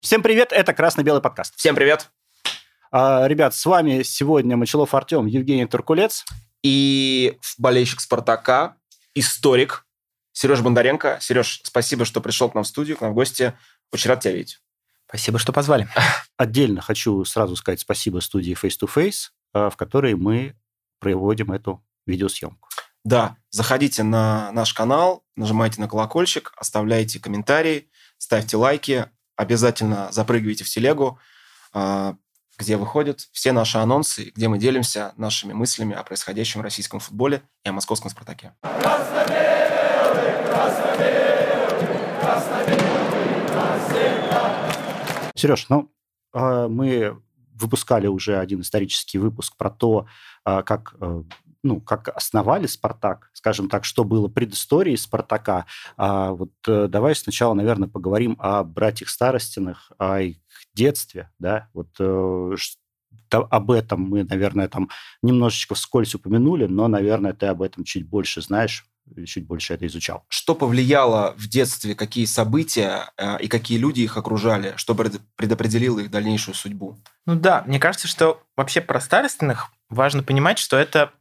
Всем привет, это «Красно-белый подкаст». Всем привет. А, ребят, с вами сегодня Мочелов Артем, Евгений Туркулец. И болельщик «Спартака», историк Сереж Бондаренко. Сереж, спасибо, что пришел к нам в студию, к нам в гости. Очень рад тебя видеть. Спасибо, что позвали. Отдельно хочу сразу сказать спасибо студии Face to Face, а, в которой мы проводим эту видеосъемку. Да, заходите на наш канал, нажимайте на колокольчик, оставляйте комментарии, ставьте лайки, обязательно запрыгивайте в телегу, а, где выходят все наши анонсы, где мы делимся нашими мыслями о происходящем в российском футболе и о московском «Спартаке». Сереж, ну, а, мы выпускали уже один исторический выпуск про то, а, как ну, как основали «Спартак», скажем так, что было предысторией «Спартака». А вот э, давай сначала, наверное, поговорим о братьях Старостиных, о их детстве, да, вот э, об этом мы, наверное, там немножечко вскользь упомянули, но, наверное, ты об этом чуть больше знаешь, чуть больше это изучал. Что повлияло в детстве, какие события э, и какие люди их окружали, что предопределило их дальнейшую судьбу? Ну да, мне кажется, что вообще про старостиных важно понимать, что это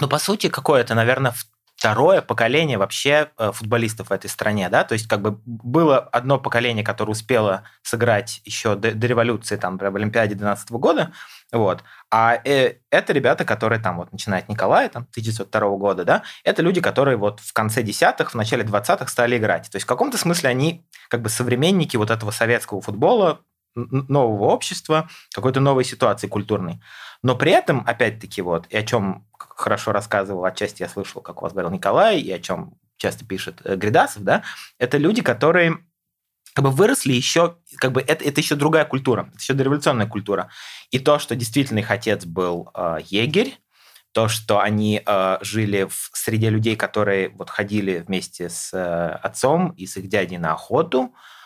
ну, по сути, какое-то, наверное, второе поколение вообще э, футболистов в этой стране, да, то есть как бы было одно поколение, которое успело сыграть еще до, до революции, там, в Олимпиаде 12 года, вот, а э, это ребята, которые там вот начинают Николая, там, 1902 года, да, это люди, которые вот в конце десятых, в начале двадцатых стали играть, то есть в каком-то смысле они как бы современники вот этого советского футбола, нового общества, какой-то новой ситуации культурной. Но при этом, опять-таки, вот, и о чем хорошо рассказывал, отчасти я слышал, как у вас говорил Николай, и о чем часто пишет э, Гридасов, да, это люди, которые как бы выросли еще, как бы это, это еще другая культура, это еще дореволюционная культура. И то, что действительно их отец был э, егерь, то, что они э, жили в среде людей, которые вот ходили вместе с э, отцом и с их дядей на охоту, э,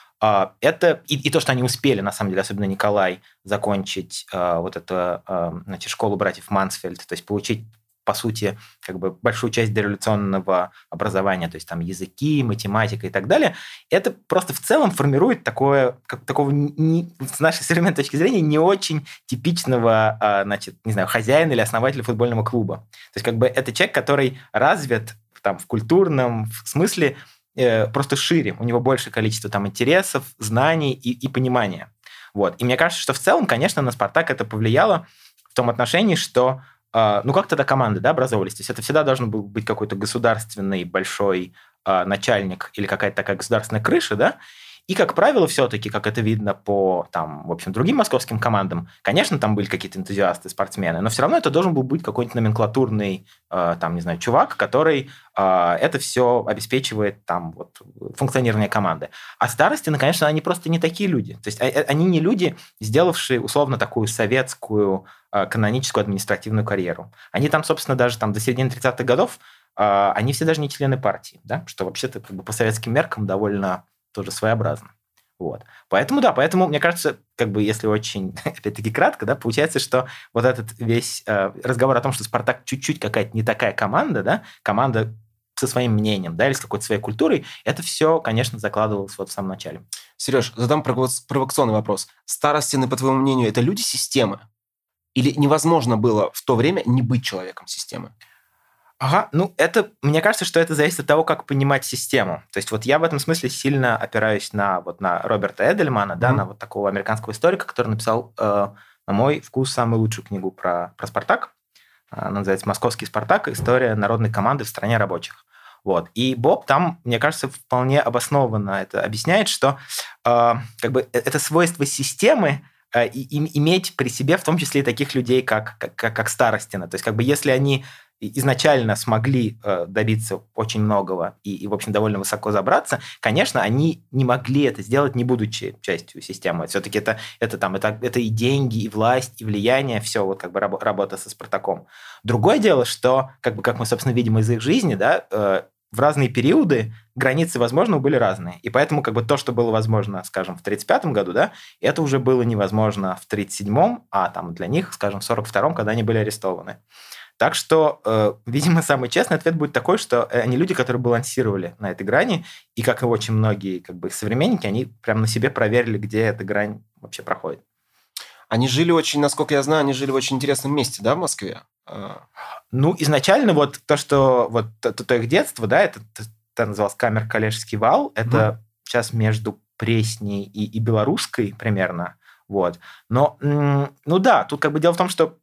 это и, и то, что они успели, на самом деле, особенно Николай, закончить э, вот эту э, значит, школу братьев Мансфельд, то есть получить по сути, как бы большую часть дореволюционного образования, то есть там языки, математика и так далее, это просто в целом формирует такое, как, такого, не, с нашей современной точки зрения, не очень типичного, а, значит, не знаю, хозяина или основателя футбольного клуба. То есть как бы это человек, который развит там в культурном смысле э, просто шире, у него большее количество там интересов, знаний и, и понимания. Вот. И мне кажется, что в целом, конечно, на «Спартак» это повлияло в том отношении, что а, ну как тогда команды да, образовывались? То есть это всегда должен был быть какой-то государственный большой а, начальник или какая-то такая государственная крыша, да? И, как правило, все-таки, как это видно по там, в общем, другим московским командам, конечно, там были какие-то энтузиасты, спортсмены, но все равно это должен был быть какой-нибудь номенклатурный, э, там, не знаю, чувак, который э, это все обеспечивает там вот функционирование команды. А старости, ну, конечно, они просто не такие люди. То есть а, а, они не люди, сделавшие условно такую советскую э, каноническую административную карьеру. Они там, собственно, даже там до середины 30-х годов они все даже не члены партии, да, что вообще-то как бы по советским меркам довольно тоже своеобразно. Вот. Поэтому, да, поэтому, мне кажется, как бы, если очень, опять-таки, кратко, да, получается, что вот этот весь э, разговор о том, что «Спартак» чуть-чуть какая-то не такая команда, да, команда со своим мнением, да, или с какой-то своей культурой, это все, конечно, закладывалось вот в самом начале. Сереж, задам провокационный вопрос. Старостины, по твоему мнению, это люди системы? Или невозможно было в то время не быть человеком системы? Ага, ну это, мне кажется, что это зависит от того, как понимать систему. То есть вот я в этом смысле сильно опираюсь на вот на Роберта Эдельмана, mm-hmm. да, на вот такого американского историка, который написал, э, на мой вкус, самую лучшую книгу про, про Спартак. Она называется «Московский Спартак. История народной команды в стране рабочих». Вот. И Боб там, мне кажется, вполне обоснованно это объясняет, что э, как бы э, это свойство системы э, и, и, иметь при себе в том числе и таких людей, как, как, как Старостина. То есть как бы если они изначально смогли э, добиться очень многого и, и, в общем, довольно высоко забраться, конечно, они не могли это сделать, не будучи частью системы. Все-таки это, это, там, это, это и деньги, и власть, и влияние, все вот как бы раб, работа со Спартаком. Другое дело, что, как бы, как мы, собственно, видим из их жизни, да, э, в разные периоды границы, возможно, были разные. И поэтому как бы то, что было возможно, скажем, в 1935 году, да, это уже было невозможно в 1937, а там для них, скажем, в 1942, когда они были арестованы. Так что, э, видимо, самый честный ответ будет такой, что они люди, которые балансировали на этой грани, и как и очень многие как бы, современники, они прям на себе проверили, где эта грань вообще проходит. Они жили очень, насколько я знаю, они жили в очень интересном месте, да, в Москве? А. Ну, изначально вот то, что вот то, то их детство, да, это, это называлось камер Калежский вал, это угу. сейчас между Пресней и, и Белорусской примерно, вот. Но, ну да, тут как бы дело в том, что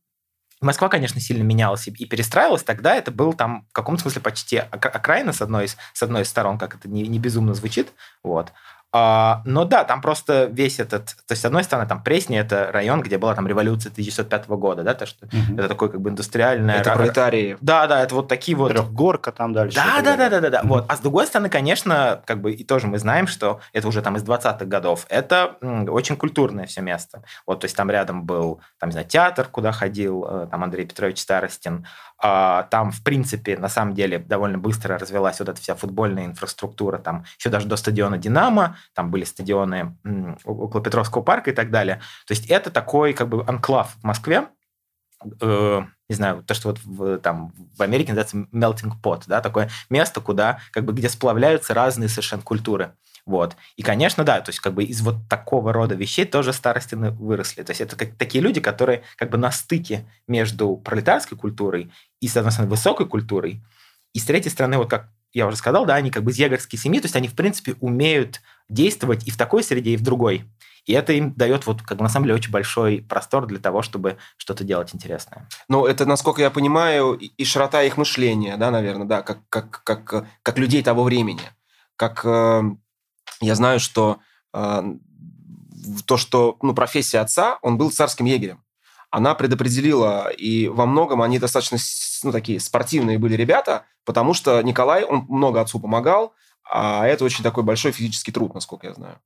Москва, конечно, сильно менялась и перестраивалась. Тогда это был там в каком-то смысле почти окраина с одной из, с одной из сторон, как это не, не безумно звучит. Вот. А, но да, там просто весь этот... То есть, с одной стороны, там Пресни – это район, где была там революция 1905 года, да, то, что угу. это такой как бы индустриальная... Это пролетарии. Да, да, это вот такие вот... Трехгорка там дальше. Да, да, да, да, да, да. Угу. Вот. А с другой стороны, конечно, как бы и тоже мы знаем, что это уже там из 20-х годов, это очень культурное все место. Вот, то есть там рядом был, там, не знаю, театр, куда ходил э, там Андрей Петрович Старостин, а, там, в принципе, на самом деле довольно быстро развелась вот эта вся футбольная инфраструктура, там еще даже до стадиона «Динамо», там были стадионы около Петровского парка и так далее. То есть это такой как бы анклав в Москве, э, не знаю, то, что вот в, там в Америке называется melting pot, да, такое место, куда, как бы, где сплавляются разные совершенно культуры. Вот. И, конечно, да, то есть как бы из вот такого рода вещей тоже старостины выросли. То есть это как, такие люди, которые как бы на стыке между пролетарской культурой и, соответственно, высокой культурой. И с третьей стороны, вот как я уже сказал, да, они как бы из егорской семьи, то есть они, в принципе, умеют действовать и в такой среде, и в другой. И это им дает вот, как бы, на самом деле, очень большой простор для того, чтобы что-то делать интересное. Ну, это, насколько я понимаю, и широта их мышления, да, наверное, да, как, как, как, как людей того времени. Как э, я знаю, что э, то, что ну, профессия отца, он был царским егерем. Она предопределила, и во многом они достаточно ну, такие спортивные были ребята, потому что Николай, он много отцу помогал, а это очень такой большой физический труд, насколько я знаю.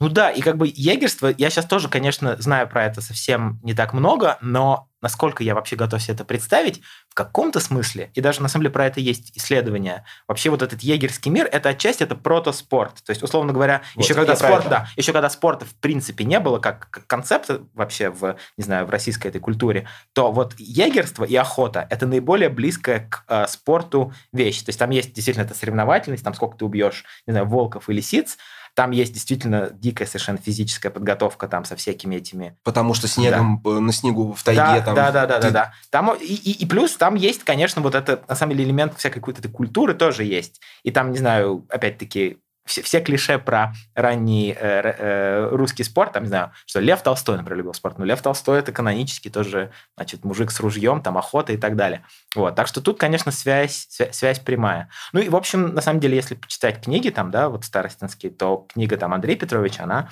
Ну да, и как бы егерство, я сейчас тоже, конечно, знаю про это совсем не так много, но насколько я вообще готов себе это представить, в каком-то смысле, и даже на самом деле про это есть исследования, вообще вот этот егерский мир, это отчасти это протоспорт. То есть, условно говоря, вот, еще когда спорт, да, еще когда спорта в принципе не было как, концепта вообще в, не знаю, в российской этой культуре, то вот егерство и охота это наиболее близкая к э, спорту вещь. То есть там есть действительно эта соревновательность, там сколько ты убьешь, не знаю, волков и лисиц, там есть действительно дикая совершенно физическая подготовка там со всякими этими... Потому что снегом да. на снегу в тайге да, там... Да, да, да, ты... да, да. Там, и, и, и плюс там есть, конечно, вот это, на самом деле, элемент всякой какой-то культуры тоже есть. И там, не знаю, опять-таки, все, все клише про ранний э, э, русский спорт, там, не знаю, что Лев Толстой, например, любил спорт, но Лев Толстой это канонически тоже, значит, мужик с ружьем, там, охота и так далее. Вот, так что тут, конечно, связь, связь, связь прямая. Ну и, в общем, на самом деле, если почитать книги, там, да, вот старостинские, то книга там Андрей Петрович, она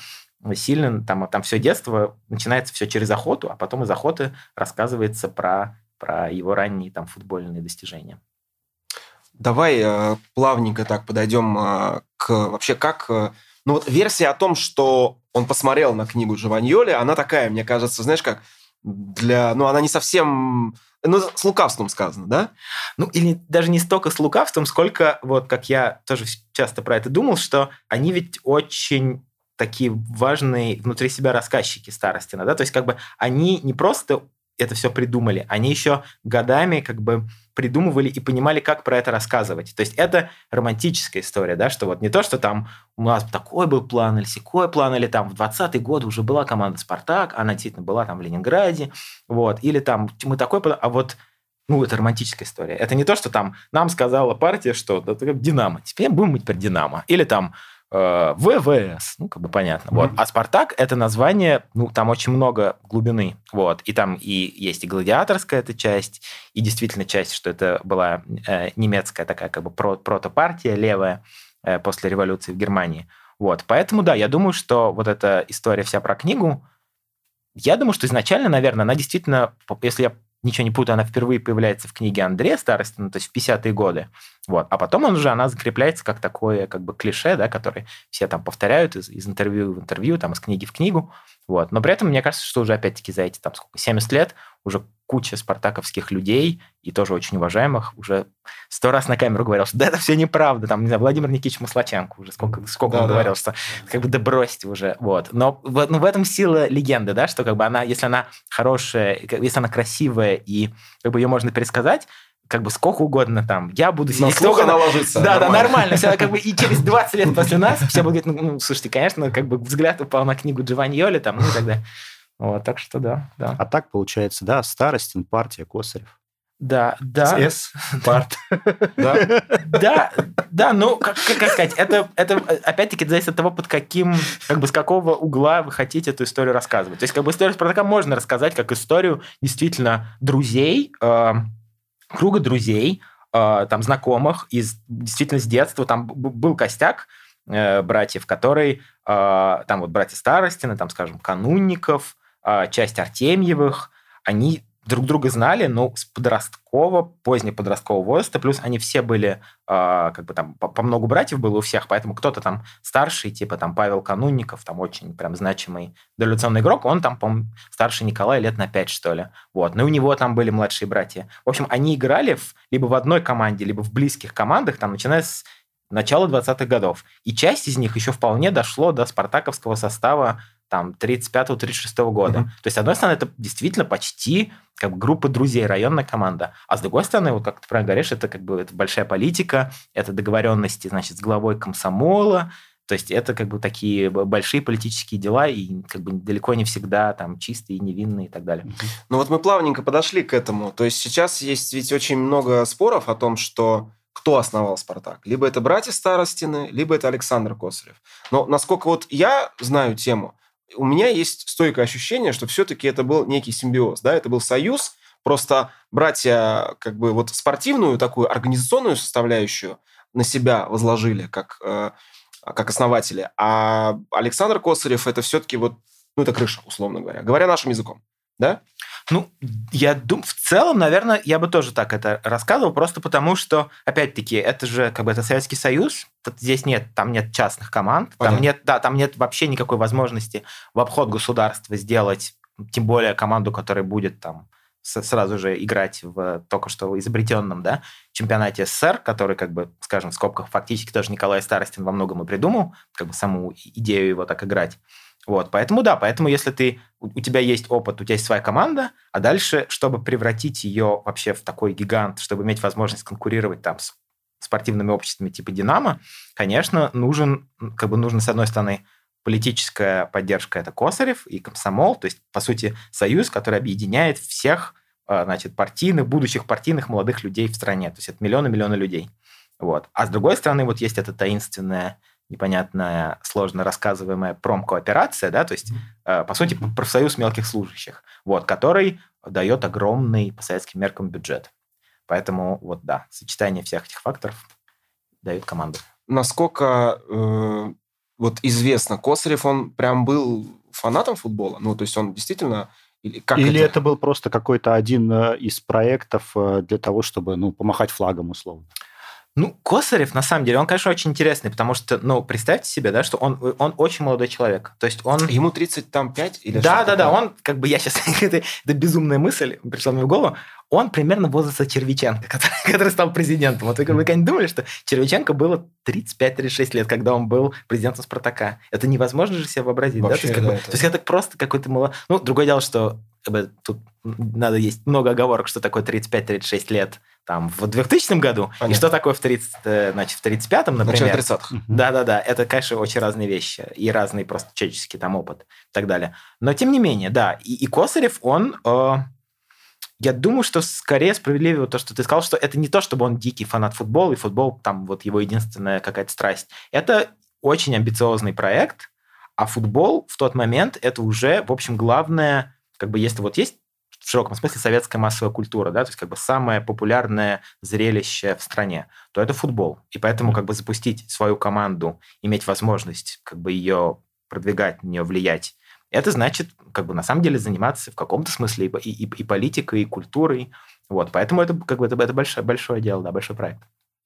сильно, там, там все детство начинается все через охоту, а потом из охоты рассказывается про, про его ранние там футбольные достижения. Давай э, плавненько так подойдем э, к вообще как... Э, ну вот версия о том, что он посмотрел на книгу Живаньоли, она такая, мне кажется, знаешь, как для... Ну, она не совсем... Ну, с лукавством сказано, да? Ну, или даже не столько с лукавством, сколько, вот как я тоже часто про это думал, что они ведь очень такие важные внутри себя рассказчики Старостина, да, то есть как бы они не просто это все придумали, они еще годами как бы придумывали и понимали, как про это рассказывать. То есть это романтическая история, да, что вот не то, что там у нас такой был план или секой план, или там в 20-е годы уже была команда «Спартак», она действительно была там в Ленинграде, вот, или там мы такой а вот ну, это романтическая история. Это не то, что там нам сказала партия, что да, «Динамо», теперь будем быть про «Динамо». Или там Э, ВВС, ну, как бы понятно. Вот. А Спартак это название, ну, там очень много глубины. Вот. И там и есть и гладиаторская эта часть, и действительно часть, что это была э, немецкая такая как бы про протопартия левая э, после революции в Германии. Вот. Поэтому, да, я думаю, что вот эта история вся про книгу, я думаю, что изначально, наверное, она действительно, если я ничего не путаю, она впервые появляется в книге Андрея Старостина, то есть в 50-е годы. Вот. А потом он уже, она закрепляется как такое как бы клише, да, который все там повторяют из, из интервью в интервью, там, из книги в книгу. Вот. Но при этом мне кажется, что уже опять-таки за эти там сколько, 70 лет уже куча спартаковских людей, и тоже очень уважаемых, уже сто раз на камеру говорил, что да, это все неправда. Там, не знаю, Владимир Никитич Маслаченко уже сколько, сколько да, он да. говорил, что как бы да бросьте уже. Вот. Но ну, в этом сила легенды, да, что как бы она, если она хорошая, если она красивая, и как бы ее можно пересказать, как бы сколько угодно там. Я буду сидеть... На слух она ложится. Да, нормально. да, нормально. Все, как бы, и через 20 лет после нас все будут говорить, ну, ну, слушайте, конечно, как бы взгляд упал на книгу Джованьоли, там, ну и так далее. Вот, так что да, да. А так получается, да, Старостин, партия, Косарев. Да, да. С, парт. Да, да, да, ну, как, как сказать, это, это опять-таки зависит от того, под каким, как бы с какого угла вы хотите эту историю рассказывать. То есть, как бы историю Спартака можно рассказать как историю действительно друзей, э, круга друзей, э, там, знакомых из действительно с детства. Там был костяк э, братьев, который, э, там вот братья Старостины, там, скажем, Канунников, часть Артемьевых, они друг друга знали, но с подросткового, позднего подросткового возраста, плюс они все были, э, как бы там, по, по много братьев было у всех, поэтому кто-то там старший, типа там Павел Канунников, там очень прям значимый дореволюционный игрок, он там, по старше Николая лет на 5, что ли. Вот. Ну и у него там были младшие братья. В общем, они играли в, либо в одной команде, либо в близких командах, там, начиная с начала 20-х годов. И часть из них еще вполне дошло до спартаковского состава там 35-36 года. Mm-hmm. То есть, с одной стороны, это действительно почти как бы группа друзей, районная команда. А с другой стороны, вот как ты правильно говоришь, это как бы это большая политика, это договоренности, значит, с главой комсомола, то есть это как бы такие большие политические дела и как бы далеко не всегда там чистые, невинные и так далее. Ну вот мы плавненько подошли к этому. То есть сейчас есть ведь очень много споров о том, что кто основал «Спартак». Либо это братья Старостины, либо это Александр Косарев. Но насколько вот я знаю тему, у меня есть стойкое ощущение, что все-таки это был некий симбиоз, да, это был союз, просто братья как бы вот спортивную такую организационную составляющую на себя возложили как, э, как основатели, а Александр Косарев это все-таки вот, ну это крыша, условно говоря, говоря нашим языком, да? Ну, я думаю, в целом, наверное, я бы тоже так это рассказывал, просто потому что, опять-таки, это же как бы это Советский Союз, здесь нет, там нет частных команд, Понятно. там нет, да, там нет вообще никакой возможности в обход государства сделать, тем более команду, которая будет там сразу же играть в только что изобретенном да, чемпионате СССР, который, как бы, скажем, в скобках, фактически тоже Николай Старостин во многом и придумал, как бы саму идею его так играть. Вот, поэтому да, поэтому если ты, у тебя есть опыт, у тебя есть своя команда, а дальше, чтобы превратить ее вообще в такой гигант, чтобы иметь возможность конкурировать там с спортивными обществами типа «Динамо», конечно, нужен, как бы нужно, с одной стороны, политическая поддержка – это Косарев и Комсомол, то есть, по сути, союз, который объединяет всех, а, значит, партийных, будущих партийных молодых людей в стране, то есть это миллионы-миллионы людей. Вот. А с другой стороны, вот есть эта таинственная непонятная, сложно рассказываемая промкооперация, да, то есть, э, по сути, профсоюз мелких служащих, вот, который дает огромный по советским меркам бюджет. Поэтому вот, да, сочетание всех этих факторов дает команду. Насколько э, вот известно, Косарев, он прям был фанатом футбола? Ну, то есть он действительно или, как Или это? это был просто какой-то один э, из проектов э, для того, чтобы ну, помахать флагом условно? Ну, Косарев, на самом деле, он, конечно, очень интересный, потому что, ну, представьте себе, да, что он, он очень молодой человек. То есть он... Ему 35 или Да, да, да, он, как бы, я сейчас... это, это безумная мысль пришла мне в голову. Он примерно возраста Червиченко, который, который стал президентом. Вот вы, вы когда-нибудь думали, что Червиченко было 35-36 лет, когда он был президентом Спартака? Это невозможно же себе вообразить, Вообще, да? То есть, да, бы, это... то есть это просто какой-то молодой... Ну, другое дело, что как бы, тут надо есть много оговорок, что такое 35-36 лет там в 2000 году, Понятно. и что такое в 30, э, значит, в 35-м, например. Начало 30-х. Да-да-да, это, конечно, очень разные вещи, и разный просто человеческий там опыт и так далее. Но, тем не менее, да, и, и Косарев, он... Э, я думаю, что скорее справедливее то, что ты сказал, что это не то, чтобы он дикий фанат футбола, и футбол там вот его единственная какая-то страсть. Это очень амбициозный проект, а футбол в тот момент это уже, в общем, главное, как бы если вот есть в широком смысле советская массовая культура, да, то есть как бы самое популярное зрелище в стране, то это футбол. И поэтому как бы запустить свою команду, иметь возможность как бы ее продвигать, на нее влиять, это значит как бы на самом деле заниматься в каком-то смысле и, и, и политикой, и культурой. Вот, поэтому это как бы это, это большое, большое дело, да, большой проект.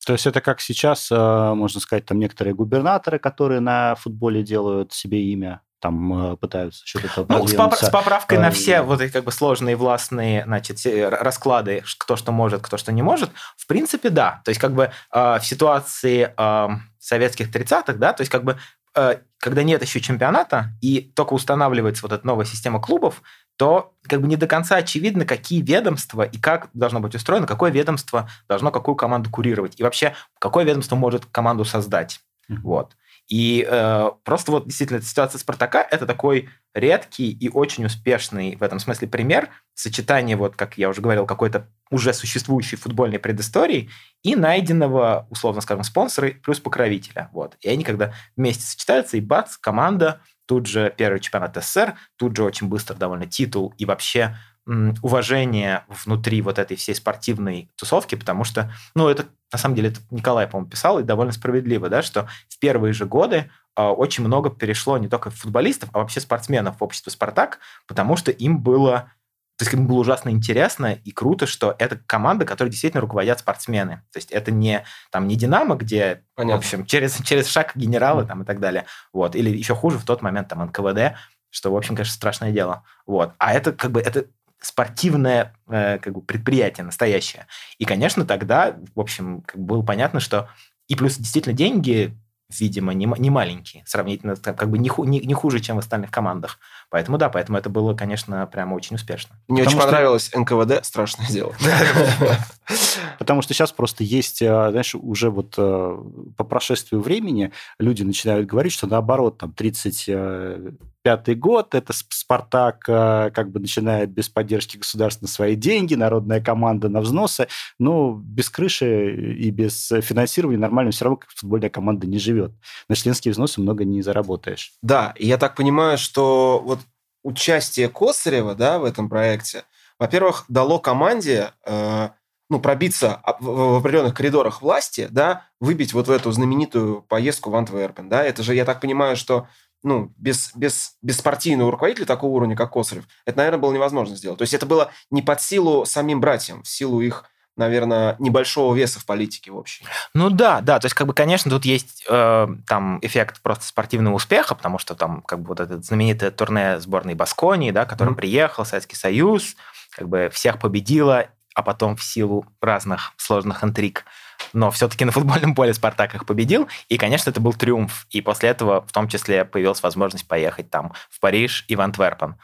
То есть это как сейчас, э, можно сказать, там некоторые губернаторы, которые на футболе делают себе имя, там пытаются что-то ну, с, поп- с поправкой на все вот эти как бы сложные властные значит, расклады, кто что может, кто что не может, в принципе, да. То есть как бы в ситуации советских 30-х, да, то есть как бы когда нет еще чемпионата и только устанавливается вот эта новая система клубов, то как бы не до конца очевидно, какие ведомства и как должно быть устроено, какое ведомство должно какую команду курировать. И вообще, какое ведомство может команду создать. Mm-hmm. Вот. И э, просто вот действительно ситуация Спартака это такой редкий и очень успешный в этом смысле пример сочетания, вот как я уже говорил, какой-то уже существующей футбольной предыстории и найденного, условно скажем, спонсора плюс покровителя. Вот. И они когда вместе сочетаются, и бац, команда, тут же первый чемпионат СССР, тут же очень быстро довольно титул и вообще уважение внутри вот этой всей спортивной тусовки, потому что, ну, это на самом деле это Николай, по-моему, писал, и довольно справедливо, да, что в первые же годы э, очень много перешло не только футболистов, а вообще спортсменов в общество «Спартак», потому что им было то есть им было ужасно интересно и круто, что это команда, которой действительно руководят спортсмены. То есть это не там не Динамо, где, Понятно. в общем, через, через шаг генералы там и так далее. Вот. Или еще хуже в тот момент там НКВД, что, в общем, конечно, страшное дело. Вот. А это как бы это спортивное э, как бы предприятие настоящее. И, конечно, тогда, в общем, как бы было понятно, что и плюс действительно деньги, видимо, не, не маленькие, сравнительно как бы не, не, не хуже, чем в остальных командах. Поэтому да, поэтому это было, конечно, прямо очень успешно. Мне Потому очень что... понравилось НКВД, страшное дело. Потому что сейчас просто есть, э, знаешь, уже вот э, по прошествию времени люди начинают говорить, что наоборот, там 35-й год, это Спартак э, как бы начинает без поддержки государства на свои деньги, народная команда на взносы, но без крыши и без финансирования нормально все равно футбольная команда не живет. На членские взносы много не заработаешь. Да, и я так понимаю, что вот участие Косарева да, в этом проекте, во-первых, дало команде э, ну, пробиться в определенных коридорах власти, да, выбить вот в эту знаменитую поездку в Антверпен. Да? Это же, я так понимаю, что ну, без, без, без спортивного руководителя такого уровня, как Косарев, это, наверное, было невозможно сделать. То есть это было не под силу самим братьям, в силу их наверное, небольшого веса в политике в общем. Ну да, да, то есть, как бы, конечно, тут есть э, там эффект просто спортивного успеха, потому что там, как бы, вот это знаменитое турне сборной Басконии, да, который mm-hmm. приехал, Советский Союз, как бы всех победила, а потом в силу разных сложных интриг но все-таки на футбольном поле Спартак их победил, и, конечно, это был триумф. И после этого в том числе появилась возможность поехать там в Париж и в Антверпен.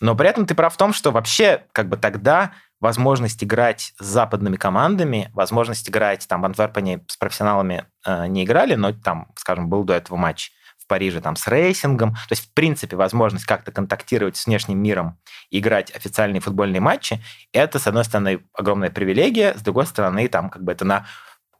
Но при этом ты прав в том, что вообще как бы тогда возможность играть с западными командами, возможность играть там в Антверпене с профессионалами э, не играли, но там, скажем, был до этого матч в Париже там с Рейсингом. То есть, в принципе, возможность как-то контактировать с внешним миром играть официальные футбольные матчи, это, с одной стороны, огромная привилегия, с другой стороны, там как бы это на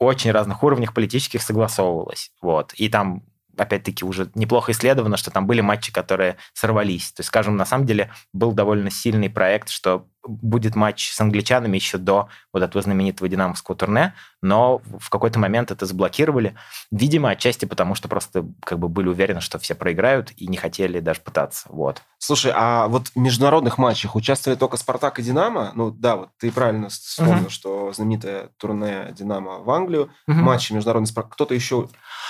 очень разных уровнях политических согласовывалось. Вот. И там опять-таки, уже неплохо исследовано, что там были матчи, которые сорвались. То есть, скажем, на самом деле был довольно сильный проект, что будет матч с англичанами еще до вот этого знаменитого динамовского турне, но в какой-то момент это заблокировали. Видимо, отчасти потому, что просто как бы были уверены, что все проиграют и не хотели даже пытаться. Вот. Слушай, а вот в международных матчах участвовали только «Спартак» и «Динамо»? Ну да, вот ты правильно вспомнил, угу. что знаменитое турне «Динамо» в Англию, угу. матчи международные «Спартак». Кто-то еще...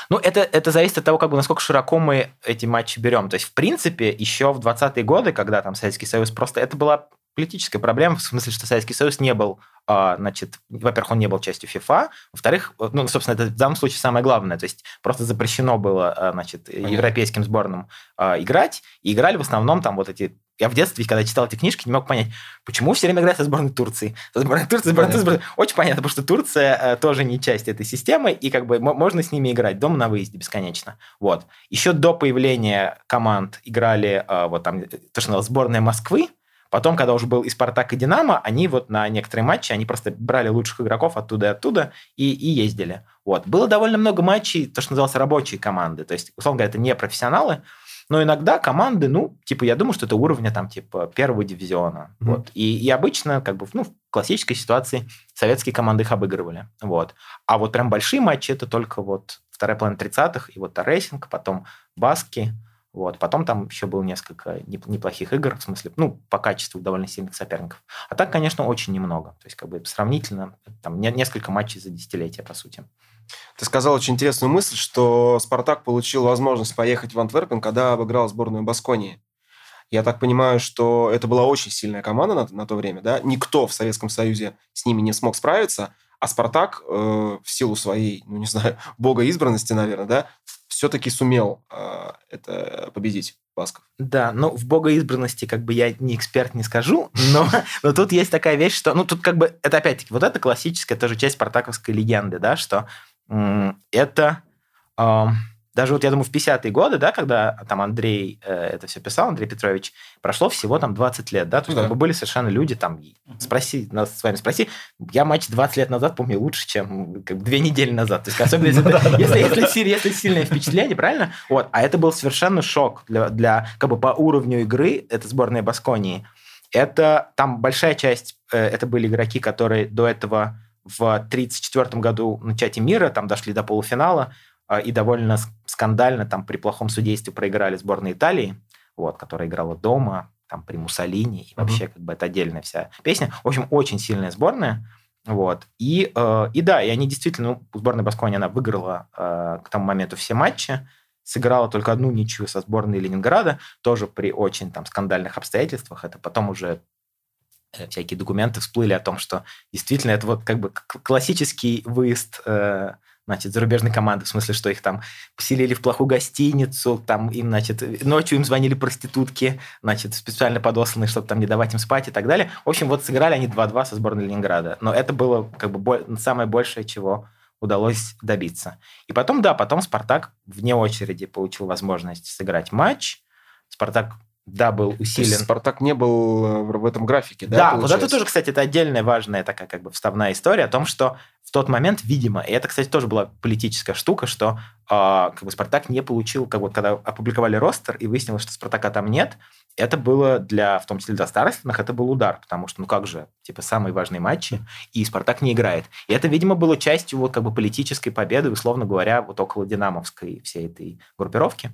Ну, это, это зависит от того, как бы, насколько широко мы эти матчи берем. То есть, в принципе, еще в 20-е годы, когда там Советский Союз просто... Это была политическая проблема, в смысле, что Советский Союз не был, а, значит, во-первых, он не был частью ФИФА, во-вторых, ну, собственно, это в данном случае самое главное, то есть просто запрещено было, а, значит, Понятно. европейским сборным а, играть, и играли в основном там вот эти я в детстве, когда читал эти книжки, не мог понять, почему все время играют со сборной Турции. Со сборной Турции, сборной Турции. Очень понятно, потому что Турция тоже не часть этой системы, и как бы можно с ними играть дома на выезде бесконечно. Вот. Еще до появления команд играли вот там, то, что сборная Москвы, Потом, когда уже был и Спартак, и Динамо, они вот на некоторые матчи, они просто брали лучших игроков оттуда и оттуда и, и ездили. Вот. Было довольно много матчей, то, что называлось рабочие команды. То есть, условно говоря, это не профессионалы, но иногда команды, ну, типа, я думаю, что это уровня там, типа, первого дивизиона. Mm-hmm. Вот. И, и обычно, как бы, ну, в классической ситуации советские команды их обыгрывали. Вот. А вот прям большие матчи это только вот вторая половина 30-х, и вот Торрейсинг, потом Баски, вот. Потом там еще было несколько неплохих игр, в смысле, ну, по качеству довольно сильных соперников. А так, конечно, очень немного. То есть, как бы сравнительно, там несколько матчей за десятилетия, по сути. Ты сказал очень интересную мысль, что «Спартак» получил возможность поехать в Антверпен, когда обыграл сборную Басконии. Я так понимаю, что это была очень сильная команда на, на то время, да? Никто в Советском Союзе с ними не смог справиться, а «Спартак» э, в силу своей, ну, не знаю, богоизбранности, наверное, да, все-таки сумел э, это победить Басков. Да, ну, в богоизбранности как бы я не эксперт не скажу, но, но тут есть такая вещь, что, ну, тут как бы, это опять-таки, вот это классическая тоже часть спартаковской легенды, да, что это даже вот я думаю, в 50-е годы, да, когда там Андрей э, это все писал, Андрей Петрович, прошло всего там 20 лет, да, то есть да. как бы были совершенно люди там, спроси, нас с вами спроси, я матч 20 лет назад помню лучше, чем как бы, две недели назад, то есть особенно если, это, если, если, если сильное впечатление, правильно? Вот, а это был совершенно шок для, для как бы по уровню игры, это сборная Басконии, это там большая часть, э, это были игроки, которые до этого в 1934 году на чате мира, там дошли до полуфинала, и довольно скандально там при плохом судействе проиграли сборной Италии, вот, которая играла дома, там при Муссолини, и вообще uh-huh. как бы это отдельная вся песня. В общем, очень сильная сборная. Вот. И, э, и да, и они действительно, ну, сборная Баскони, она выиграла э, к тому моменту все матчи, сыграла только одну ничью со сборной Ленинграда, тоже при очень там скандальных обстоятельствах. Это потом уже э, всякие документы всплыли о том, что действительно это вот как бы классический выезд э, значит, зарубежной команды, в смысле, что их там поселили в плохую гостиницу, там им, значит, ночью им звонили проститутки, значит, специально подосланные, чтобы там не давать им спать и так далее. В общем, вот сыграли они 2-2 со сборной Ленинграда. Но это было как бы самое большее, чего удалось добиться. И потом, да, потом «Спартак» вне очереди получил возможность сыграть матч. «Спартак» да, был усилен. Спартак не был э, в этом графике, да? Да, получается? вот это тоже, кстати, это отдельная важная такая как бы вставная история о том, что в тот момент, видимо, и это, кстати, тоже была политическая штука, что э, как бы Спартак не получил, как вот когда опубликовали ростер и выяснилось, что Спартака там нет, это было для, в том числе для старостных, это был удар, потому что, ну как же, типа, самые важные матчи, и Спартак не играет. И это, видимо, было частью вот как бы политической победы, условно говоря, вот около Динамовской всей этой группировки.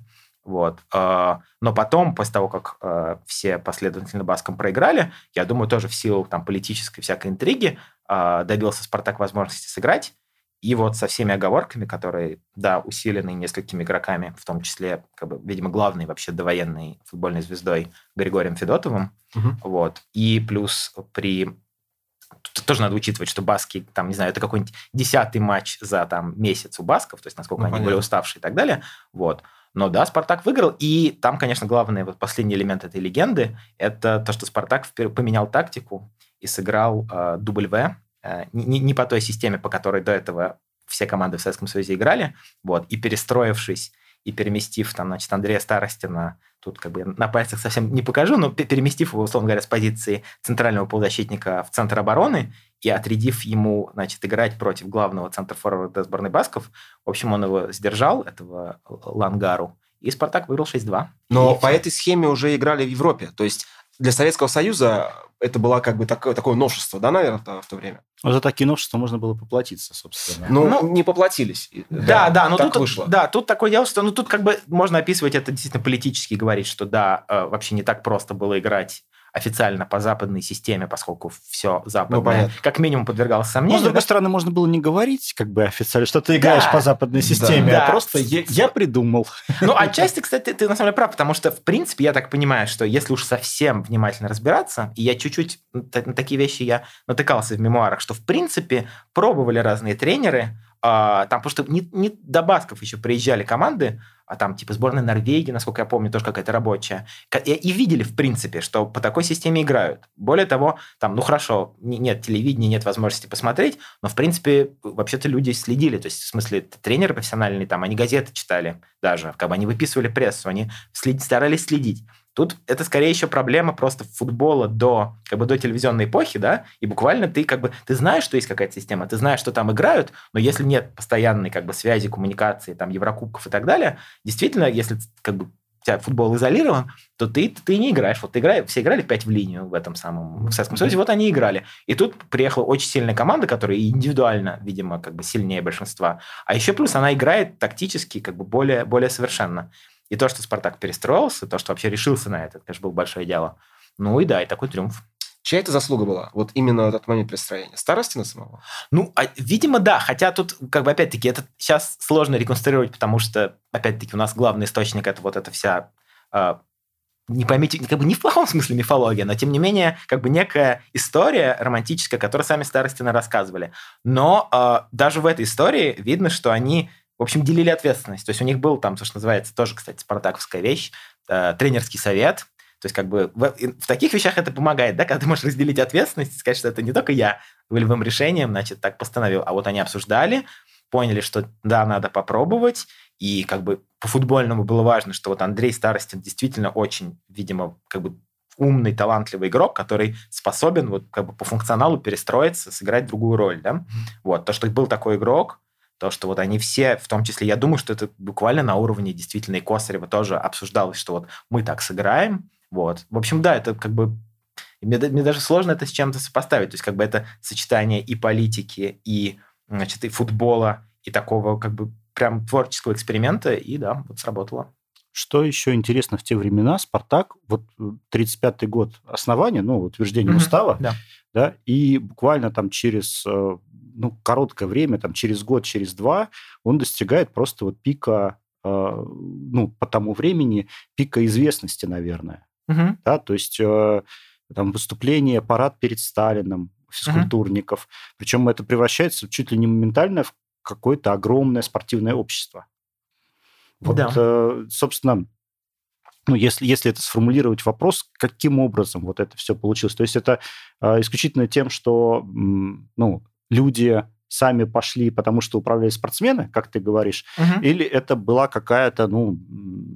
Вот. А, но потом, после того, как а, все последовательно Баском проиграли, я думаю, тоже в силу там, политической всякой интриги а, добился Спартак возможности сыграть. И вот со всеми оговорками, которые, да, усилены несколькими игроками, в том числе, как бы, видимо, главной вообще довоенной футбольной звездой Григорием Федотовым, угу. вот, и плюс при Тут тоже надо учитывать, что Баски, там, не знаю, это какой-нибудь десятый матч за там месяц у Басков, то есть насколько ну, они понятно. были уставшие и так далее. Вот. Но да, Спартак выиграл, и там, конечно, главный вот последний элемент этой легенды – это то, что Спартак поменял тактику и сыграл э, дубль В, э, не, не по той системе, по которой до этого все команды в Советском Союзе играли, вот, и перестроившись и переместив там, значит, Андрея Старостина, тут как бы на пальцах совсем не покажу, но переместив его, условно говоря, с позиции центрального полузащитника в центр обороны и отрядив ему, значит, играть против главного центр-форварда сборной Басков, в общем, он его сдержал, этого Лангару, и «Спартак» выиграл 6-2. Но по все. этой схеме уже играли в Европе. То есть для Советского Союза это было как бы такое, такое новшество, да, наверное, в то время? Ну, за такие новшества можно было поплатиться, собственно. Ну, ну не поплатились. Да, да, да но тут, вышло. Да, тут такое дело, что ну, тут как бы можно описывать это действительно политически, говорить, что да, э, вообще не так просто было играть официально по западной системе, поскольку все западное ну, как минимум подвергалось сомнению. Но, с другой да? стороны, можно было не говорить как бы официально, что ты играешь да. по западной системе, да. а просто я, я придумал. Ну, отчасти, кстати, ты на самом деле прав, потому что, в принципе, я так понимаю, что если уж совсем внимательно разбираться, и я чуть-чуть на такие вещи я натыкался в мемуарах, что, в принципе, пробовали разные тренеры, а, там, потому что не, не до Басков еще приезжали команды, а там типа сборная Норвегии, насколько я помню, тоже какая-то рабочая. И, и видели, в принципе, что по такой системе играют. Более того, там, ну хорошо, нет телевидения, нет возможности посмотреть, но, в принципе, вообще-то люди следили. То есть, в смысле, тренеры профессиональные, там, они газеты читали даже, как бы они выписывали прессу, они след, старались следить. Тут это скорее еще проблема просто футбола до, как бы, до телевизионной эпохи, да, и буквально ты как бы, ты знаешь, что есть какая-то система, ты знаешь, что там играют, но если нет постоянной как бы связи, коммуникации, там, Еврокубков и так далее, действительно, если как бы тебя футбол изолирован, то ты, ты не играешь. Вот ты играешь, все играли 5 в линию в этом самом в Советском Союзе, вот они играли. И тут приехала очень сильная команда, которая индивидуально, видимо, как бы сильнее большинства. А еще плюс она играет тактически как бы более, более совершенно. И то, что Спартак перестроился, то, что вообще решился на это, это, конечно, было большое дело. Ну и да, и такой триумф. Чья это заслуга была? Вот именно этот момент перестроения? Старостина самого? Ну, а, видимо, да. Хотя тут, как бы, опять-таки, это сейчас сложно реконструировать, потому что, опять-таки, у нас главный источник это вот эта вся а, не поймите, как бы не в плохом смысле мифология, но тем не менее, как бы некая история романтическая, которую сами Старостины рассказывали. Но э, даже в этой истории видно, что они, в общем, делили ответственность. То есть у них был там, то, что называется, тоже, кстати, спартаковская вещь, э, тренерский совет. То есть как бы в, в таких вещах это помогает, да, когда ты можешь разделить ответственность и сказать, что это не только я волевым решением, значит, так постановил, а вот они обсуждали, поняли, что да, надо попробовать, и как бы по футбольному было важно, что вот Андрей Старостин действительно очень, видимо, как бы умный, талантливый игрок, который способен вот как бы по функционалу перестроиться, сыграть другую роль, да. Вот, то, что был такой игрок, то, что вот они все, в том числе, я думаю, что это буквально на уровне действительно и Косарева тоже обсуждалось, что вот мы так сыграем, вот. В общем, да, это как бы мне, мне даже сложно это с чем-то сопоставить. То есть как бы это сочетание и политики, и, значит, и футбола, и такого как бы прям творческого эксперимента, и да, вот сработало. Что еще интересно в те времена, Спартак, вот 35-й год основания, ну, утверждение mm-hmm. устава, да. да, и буквально там через, э, ну, короткое время, там через год, через два, он достигает просто вот пика, э, ну, по тому времени, пика известности, наверное. Mm-hmm. Да, то есть э, там выступление, парад перед Сталином, физкультурников. Mm-hmm. Причем это превращается чуть ли не моментально в какое-то огромное спортивное общество. Вот, да. э, собственно, ну, если, если это сформулировать вопрос, каким образом вот это все получилось. То есть это э, исключительно тем, что ну, люди сами пошли, потому что управляли спортсмены, как ты говоришь, угу. или это была какая-то ну,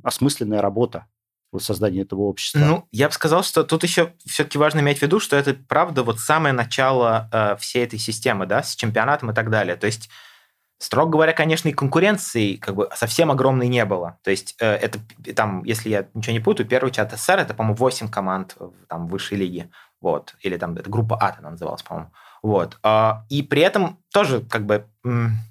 осмысленная работа вот создания этого общества? Ну, я бы сказал, что тут еще все-таки важно иметь в виду, что это правда вот самое начало э, всей этой системы, да, с чемпионатом и так далее. То есть Строго говоря, конечно, и конкуренции как бы совсем огромной не было. То есть э, это там, если я ничего не путаю, первый чат СССР это, по-моему, 8 команд там высшей лиги. Вот. Или там это группа А она называлась, по-моему. Вот. А, и при этом тоже, как бы,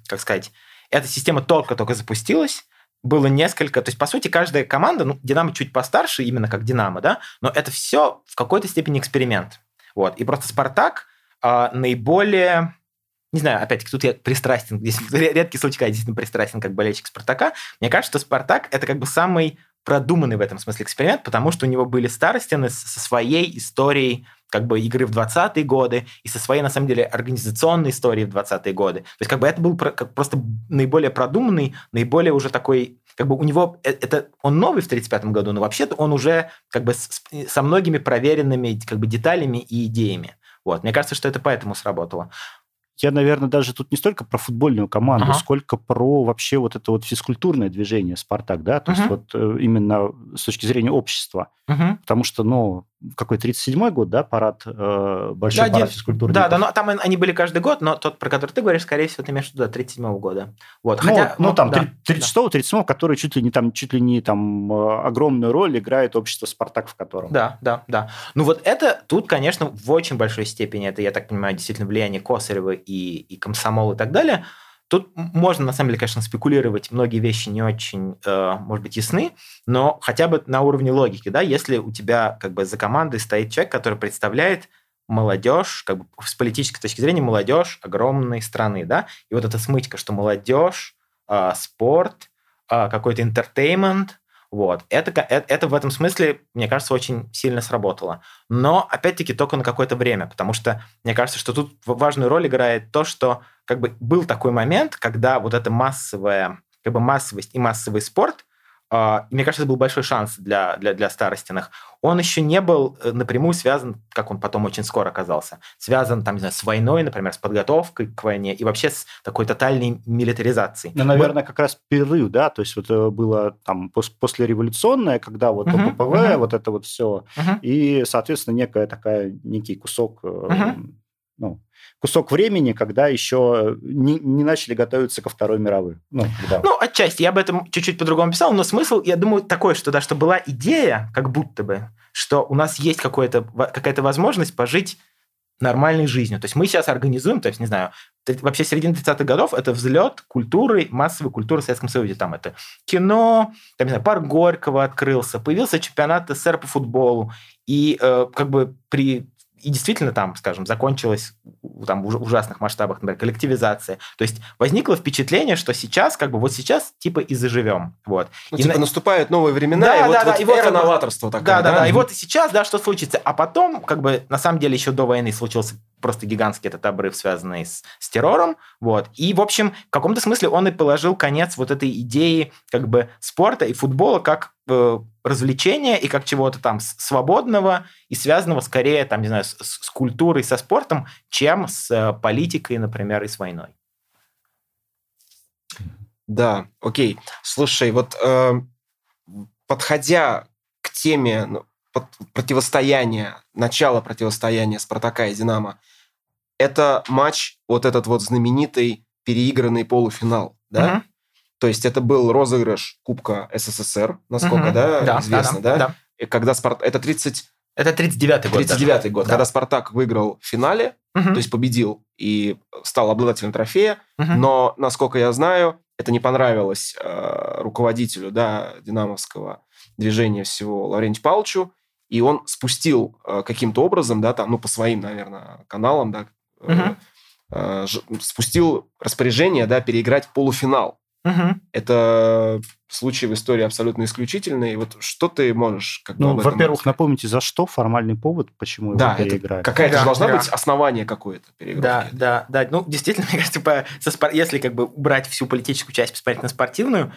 как сказать, эта система только-только запустилась, было несколько, то есть, по сути, каждая команда, ну, Динамо чуть постарше, именно как Динамо, да, но это все в какой-то степени эксперимент. Вот. И просто Спартак а, наиболее не знаю, опять-таки, тут я пристрастен, здесь редкий случай, когда я действительно пристрастен как болельщик Спартака. Мне кажется, что Спартак – это как бы самый продуманный в этом смысле эксперимент, потому что у него были Старостины со своей историей как бы игры в 20-е годы и со своей, на самом деле, организационной историей в 20-е годы. То есть как бы это был как просто наиболее продуманный, наиболее уже такой как бы у него э, это он новый в 35 году, но вообще-то он уже как бы с, со многими проверенными как бы деталями и идеями. Вот. Мне кажется, что это поэтому сработало я, наверное, даже тут не столько про футбольную команду, ага. сколько про вообще вот это вот физкультурное движение «Спартак», да, то угу. есть вот э, именно с точки зрения общества. Угу. Потому что, ну, какой 37-й год, да, парад, э, большой да, парад физкультуры. Да, да, но там они были каждый год, но тот, про который ты говоришь, скорее всего, ты имеешь в виду, да, 37-го года. Вот, ну, хотя, ну, ну там, да, 36-го, 37-го, который чуть ли не там, чуть ли не там э, огромную роль играет общество «Спартак», в котором. Да, да, да. Ну вот это тут, конечно, в очень большой степени, это, я так понимаю, действительно влияние Косарева и, и комсомол и так далее – Тут можно, на самом деле, конечно, спекулировать. Многие вещи не очень, э, может быть, ясны, но хотя бы на уровне логики, да, если у тебя как бы за командой стоит человек, который представляет молодежь, как бы с политической точки зрения молодежь огромной страны, да, и вот эта смычка, что молодежь, э, спорт, э, какой-то интертеймент, вот. Это, это, это в этом смысле, мне кажется, очень сильно сработало. Но, опять-таки, только на какое-то время, потому что мне кажется, что тут важную роль играет то, что как бы был такой момент, когда вот эта массовая, как бы массовость и массовый спорт – и мне кажется, это был большой шанс для, для, для старостиных. Он еще не был э, напрямую связан, как он потом очень скоро оказался, связан, там, не знаю, с войной, например, с подготовкой к войне и вообще с такой тотальной милитаризацией. Ну, наверное, как раз перерыв, да, то есть вот э, было там после революционное, когда вот uh-huh, ОППВ, uh-huh. вот это вот все, uh-huh. и, соответственно, некая такая, некий кусок, uh-huh. Ну, кусок времени, когда еще не, не начали готовиться ко Второй мировой. Ну, да. ну, отчасти. Я об этом чуть-чуть по-другому писал, но смысл, я думаю, такой, что да, что была идея, как будто бы, что у нас есть какая-то возможность пожить нормальной жизнью. То есть мы сейчас организуем, то есть, не знаю, вообще середина 30-х годов это взлет культуры, массовой культуры в Советском Союзе. Там это кино, там, не знаю, парк Горького открылся, появился чемпионат СССР по футболу. И э, как бы при и действительно там, скажем, закончилась там в ужасных масштабах, например, коллективизация. То есть возникло впечатление, что сейчас, как бы вот сейчас типа и заживем. Вот. Ну, и типа на... наступают новые времена, да, и да, вот, да, вот и вот как бы- новаторства такая. Да, да, да. И вот и сейчас, да, что случится. А потом, как бы, на самом деле, еще до войны случился просто гигантский этот обрыв, связанный с, с террором. Вот. И, в общем, в каком-то смысле он и положил конец вот этой идеи как бы спорта и футбола как э, развлечения и как чего-то там свободного и связанного скорее, там, не знаю, с, с культурой, со спортом, чем с э, политикой, например, и с войной. Да, окей. Слушай, вот э, подходя к теме ну, под- противостояния, начала противостояния Спартака и Динамо, это матч, вот этот вот знаменитый переигранный полуфинал, да? Мгм. То есть это был розыгрыш Кубка СССР, насколько, Мгм. да, известно, да? да. И когда Спарт... Это 30... Это 39-й год. даже. 39-й год, Да. когда Спартак выиграл в финале, Мгм. то есть победил и стал обладателем трофея, Мгм. но, насколько я знаю, это не понравилось э, руководителю да, динамовского движения всего Лаврентию Павловичу, и он спустил э, каким-то образом, да, там, ну, по своим, наверное, каналам, да, э, Мгм. э, ж- спустил распоряжение, да, переиграть полуфинал. Мгм. Это случай в истории абсолютно исключительный. И Вот что ты можешь как Ну, во-первых, рассказать? напомните, за что формальный повод, почему его да, это переиграли. какая-то Да, должна да. быть основание какое-то Да, переигровки. да, да. Ну, действительно, мне кажется, по- со спор- если как бы убрать всю политическую часть, посмотреть на спортивную,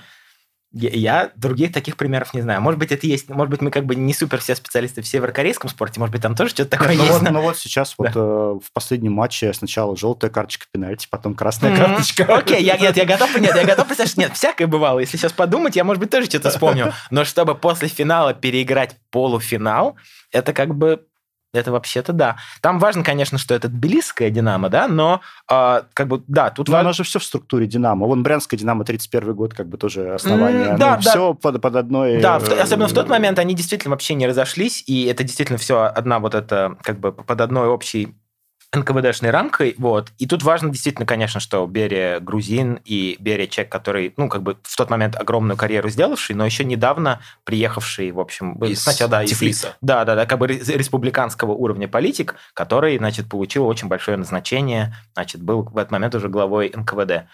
я, я других таких примеров не знаю. Может быть, это есть, может быть, мы как бы не супер все специалисты в северокорейском спорте, может быть, там тоже что-то такое Ну есть. вот, ну вот сейчас вот э, в последнем матче сначала желтая карточка пенальти, потом красная Мгм. карточка. Окей, я, нет, я готов, нет, я готов представить, что нет, всякое бывало. Если сейчас подумать, я, может быть, тоже что-то вспомню. Но чтобы после финала переиграть полуфинал, это как бы это вообще-то да. Там важно, конечно, что это тбилисская «Динамо», да, но а, как бы, да, тут Ну, важно... она же все в структуре Динамо. Вон Брянская Динамо 31 год, как бы тоже основание. М, да, да. Все под, под одной... Да, в- э, особенно в тот момент они действительно вообще не разошлись, и это действительно все одна вот эта, как бы под одной общей НКВДшной рамкой, вот. И тут важно действительно, конечно, что Берия грузин и Берия человек, который, ну, как бы в тот момент огромную карьеру сделавший, но еще недавно приехавший, в общем, Из сначала, да, из- Тифлиса. да, да, да, как бы ре- республиканского уровня политик, который, значит, получил очень большое назначение, значит, был в этот момент уже главой НКВД.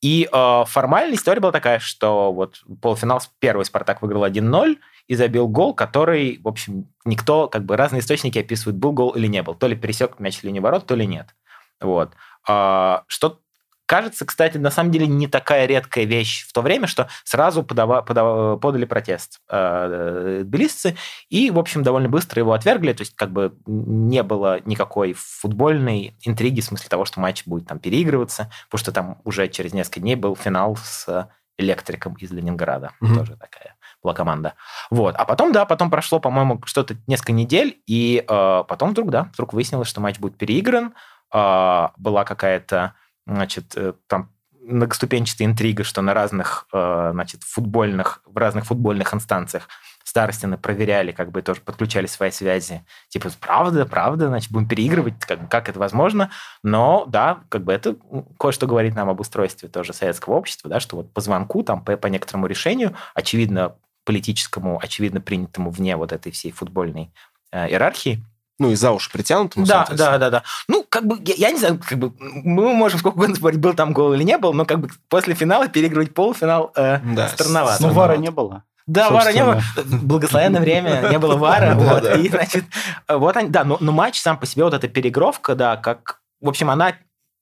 И э, формальная история была такая, что вот полуфинал первый Спартак выиграл 1-0 и забил гол, который, в общем, никто, как бы разные источники описывают, был гол или не был. То ли пересек мяч линию ворот, то ли нет. Вот. А, что кажется, кстати, на самом деле не такая редкая вещь в то время, что сразу подава- подава- подали протест э, тбилисцы, и, в общем, довольно быстро его отвергли, то есть как бы не было никакой футбольной интриги в смысле того, что матч будет там переигрываться, потому что там уже через несколько дней был финал с электриком из Ленинграда, Мгм. тоже такая была команда. Вот. А потом, да, потом прошло, по-моему, что-то несколько недель, и э, потом вдруг, да, вдруг выяснилось, что матч будет переигран, э, была какая-то, значит, э, там многоступенчатая интрига, что на разных, э, значит, футбольных, в разных футбольных инстанциях старостины проверяли, как бы тоже подключали свои связи. Типа, правда, правда, значит, будем переигрывать, как, как это возможно. Но, да, как бы это кое-что говорит нам об устройстве тоже советского общества, да, что вот по звонку, там, по, по некоторому решению, очевидно, политическому, очевидно, принятому вне вот этой всей футбольной э, иерархии, Ну, и за уши притянутому, да, да, да, да. Ну, как бы, я, я не знаю, как бы, мы можем сколько угодно спорить, был там гол или не был, но как бы после финала переигрывать полуфинал э, Да, странновато. Ну. Вара не было. Да, вара не было. Благословенное время, не было вара. Да, вот. да. И, значит, вот они, да, но, но матч сам по себе, вот эта перегровка, да, как, в общем, она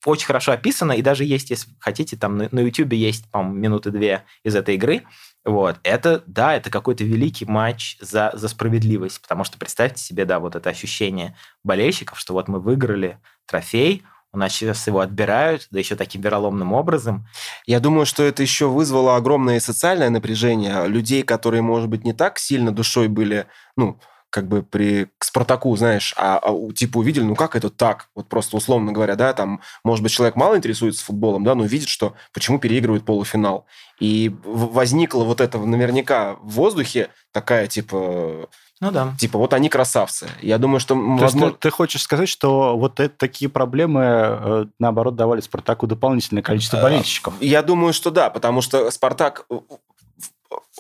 очень хорошо описана, и даже есть, если хотите, там на, на YouTube есть, по-моему, минуты две из этой игры. Вот, это, да, это какой-то великий матч за, за справедливость, потому что представьте себе, да, вот это ощущение болельщиков, что вот мы выиграли трофей, у нас сейчас его отбирают, да еще таким вероломным образом. Я думаю, что это еще вызвало огромное социальное напряжение людей, которые, может быть, не так сильно душой были, ну, как бы при к Спартаку, знаешь, а, а у- типа увидели, ну как это так? Вот просто условно говоря, да, там, может быть, человек мало интересуется футболом, да, но видит, что почему переигрывают полуфинал. И возникла вот это наверняка в воздухе такая, типа, Ну да. типа, вот они красавцы. Я думаю, что, То есть возможно... ты, ты хочешь сказать, что вот это, такие проблемы, э, наоборот, давали Спартаку дополнительное количество Э, болельщиков? Я думаю, что да, потому что Спартак э,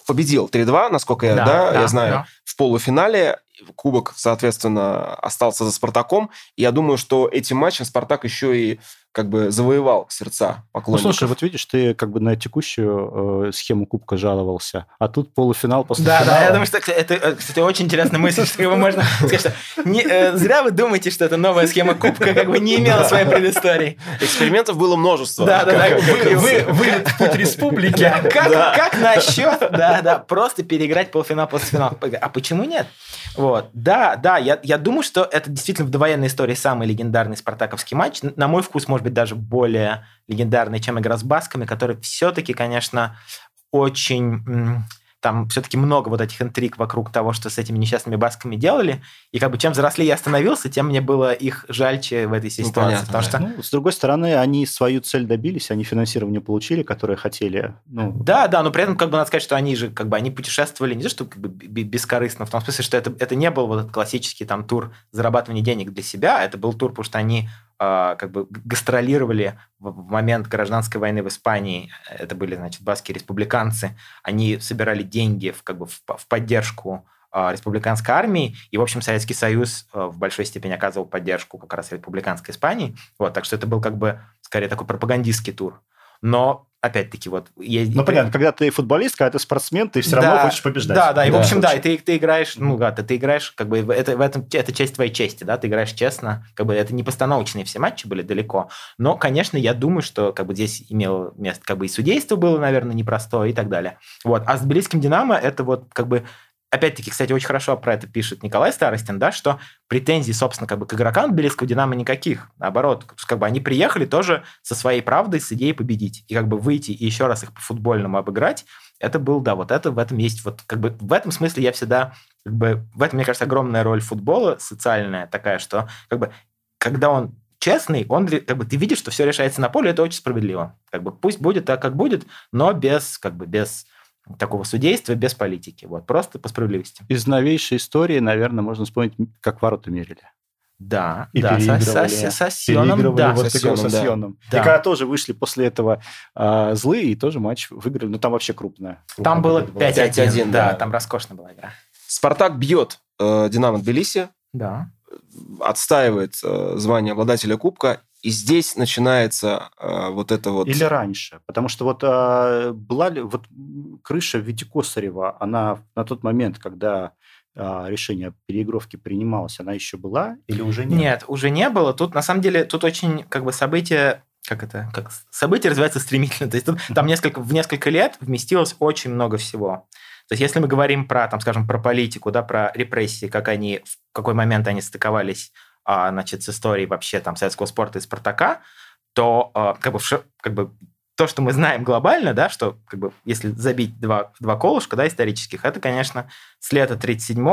победил 3-2, насколько я, Да, да, да, я знаю, да. В полуфинале. кубок, соответственно, остался за Спартаком. И я думаю, что этим матчем Спартак еще и как бы завоевал сердца поклонников. Ну, слушай, вот видишь, ты как бы на текущую э, схему Кубка жаловался, а тут полуфинал после да, финала. Да, я думаю, что это, э, кстати, очень интересная мысль, что его можно сказать, что не, э, зря вы думаете, что это новая схема Кубка как бы не имела своей предыстории. Экспериментов было множество. Да, да, да. Вы, вы, вы в путь республики. Да, как, да. как насчет, да, да, просто переиграть полуфинал после финала? А почему нет? Вот, да, да, я, я думаю, что это действительно в довоенной истории самый легендарный спартаковский матч. На мой вкус, может быть, даже более легендарный, чем игра с басками, который все-таки, конечно, очень там все-таки много вот этих интриг вокруг того, что с этими несчастными басками делали. И как бы чем взрослее я становился, тем мне было их жальче в этой ну, ситуации. Понятно, потому да. что... ну, с другой стороны, они свою цель добились, они финансирование получили, которое хотели. Ну... Да, да, но при этом как бы надо сказать, что они же как бы они путешествовали не то, что как бы бескорыстно, в том смысле, что это, это не был вот этот классический там тур зарабатывания денег для себя, это был тур, потому что они а, как бы гастролировали в момент гражданской войны в Испании. Это были, значит, баские республиканцы. Они собирали деньги в, как бы, в, поддержку а, республиканской армии, и, в общем, Советский Союз а, в большой степени оказывал поддержку как раз республиканской Испании. Вот, так что это был как бы скорее такой пропагандистский тур. Но опять-таки, вот... Есть... Ну, понятно, когда ты футболист, когда ты спортсмен, ты все да, равно хочешь побеждать. Да, да, и, да, в общем, да, и ты, ты играешь, ну, да, ты, ты играешь, как бы, это, в этом, это часть твоей чести, да, ты играешь честно, как бы, это не постановочные все матчи были далеко, но, конечно, я думаю, что, как бы, здесь имело место, как бы, и судейство было, наверное, непростое и так далее. Вот, а с Тбилисским Динамо это вот, как бы, опять-таки, кстати, очень хорошо про это пишет Николай Старостин, да, что претензий, собственно, как бы к игрокам Тбилисского Динамо никаких. Наоборот, как бы они приехали тоже со своей правдой, с идеей победить. И как бы выйти и еще раз их по футбольному обыграть, это был, да, вот это в этом есть, вот как бы в этом смысле я всегда, как бы, в этом, мне кажется, огромная роль футбола социальная такая, что как бы когда он честный, он как бы ты видишь, что все решается на поле, это очень справедливо. Как бы пусть будет так, как будет, но без как бы без такого судейства без политики. Вот, просто по справедливости. Из новейшей истории, наверное, можно вспомнить, как ворота мерили. Да, и да, со, со, со Сионом, да. Вот со, Сионом, со Сионом. Да. И когда тоже вышли после этого э, злые, и тоже матч выиграли. Ну, там вообще крупная. Там было 5-1, да, да, там роскошно была игра. Спартак бьет э, Динамо Тбилиси. Да. Отстаивает э, звание обладателя Кубка и здесь начинается э, вот это вот... Или раньше. Потому что вот э, была ли... Вот крыша в виде Косарева, она на тот момент, когда э, решение о переигровке принималось, она еще была или уже нет? Нет, уже не было. Тут, на самом деле, тут очень как бы события как это, как события развиваются стремительно. То есть тут, там несколько, в несколько лет вместилось очень много всего. То есть если мы говорим про, там, скажем, про политику, да, про репрессии, как они, в какой момент они стыковались значит, с историей вообще там советского спорта и Спартака, то а, как бы, как бы то, что мы знаем глобально, да, что как бы, если забить два, два колышка да, исторических, это, конечно, с лета 1937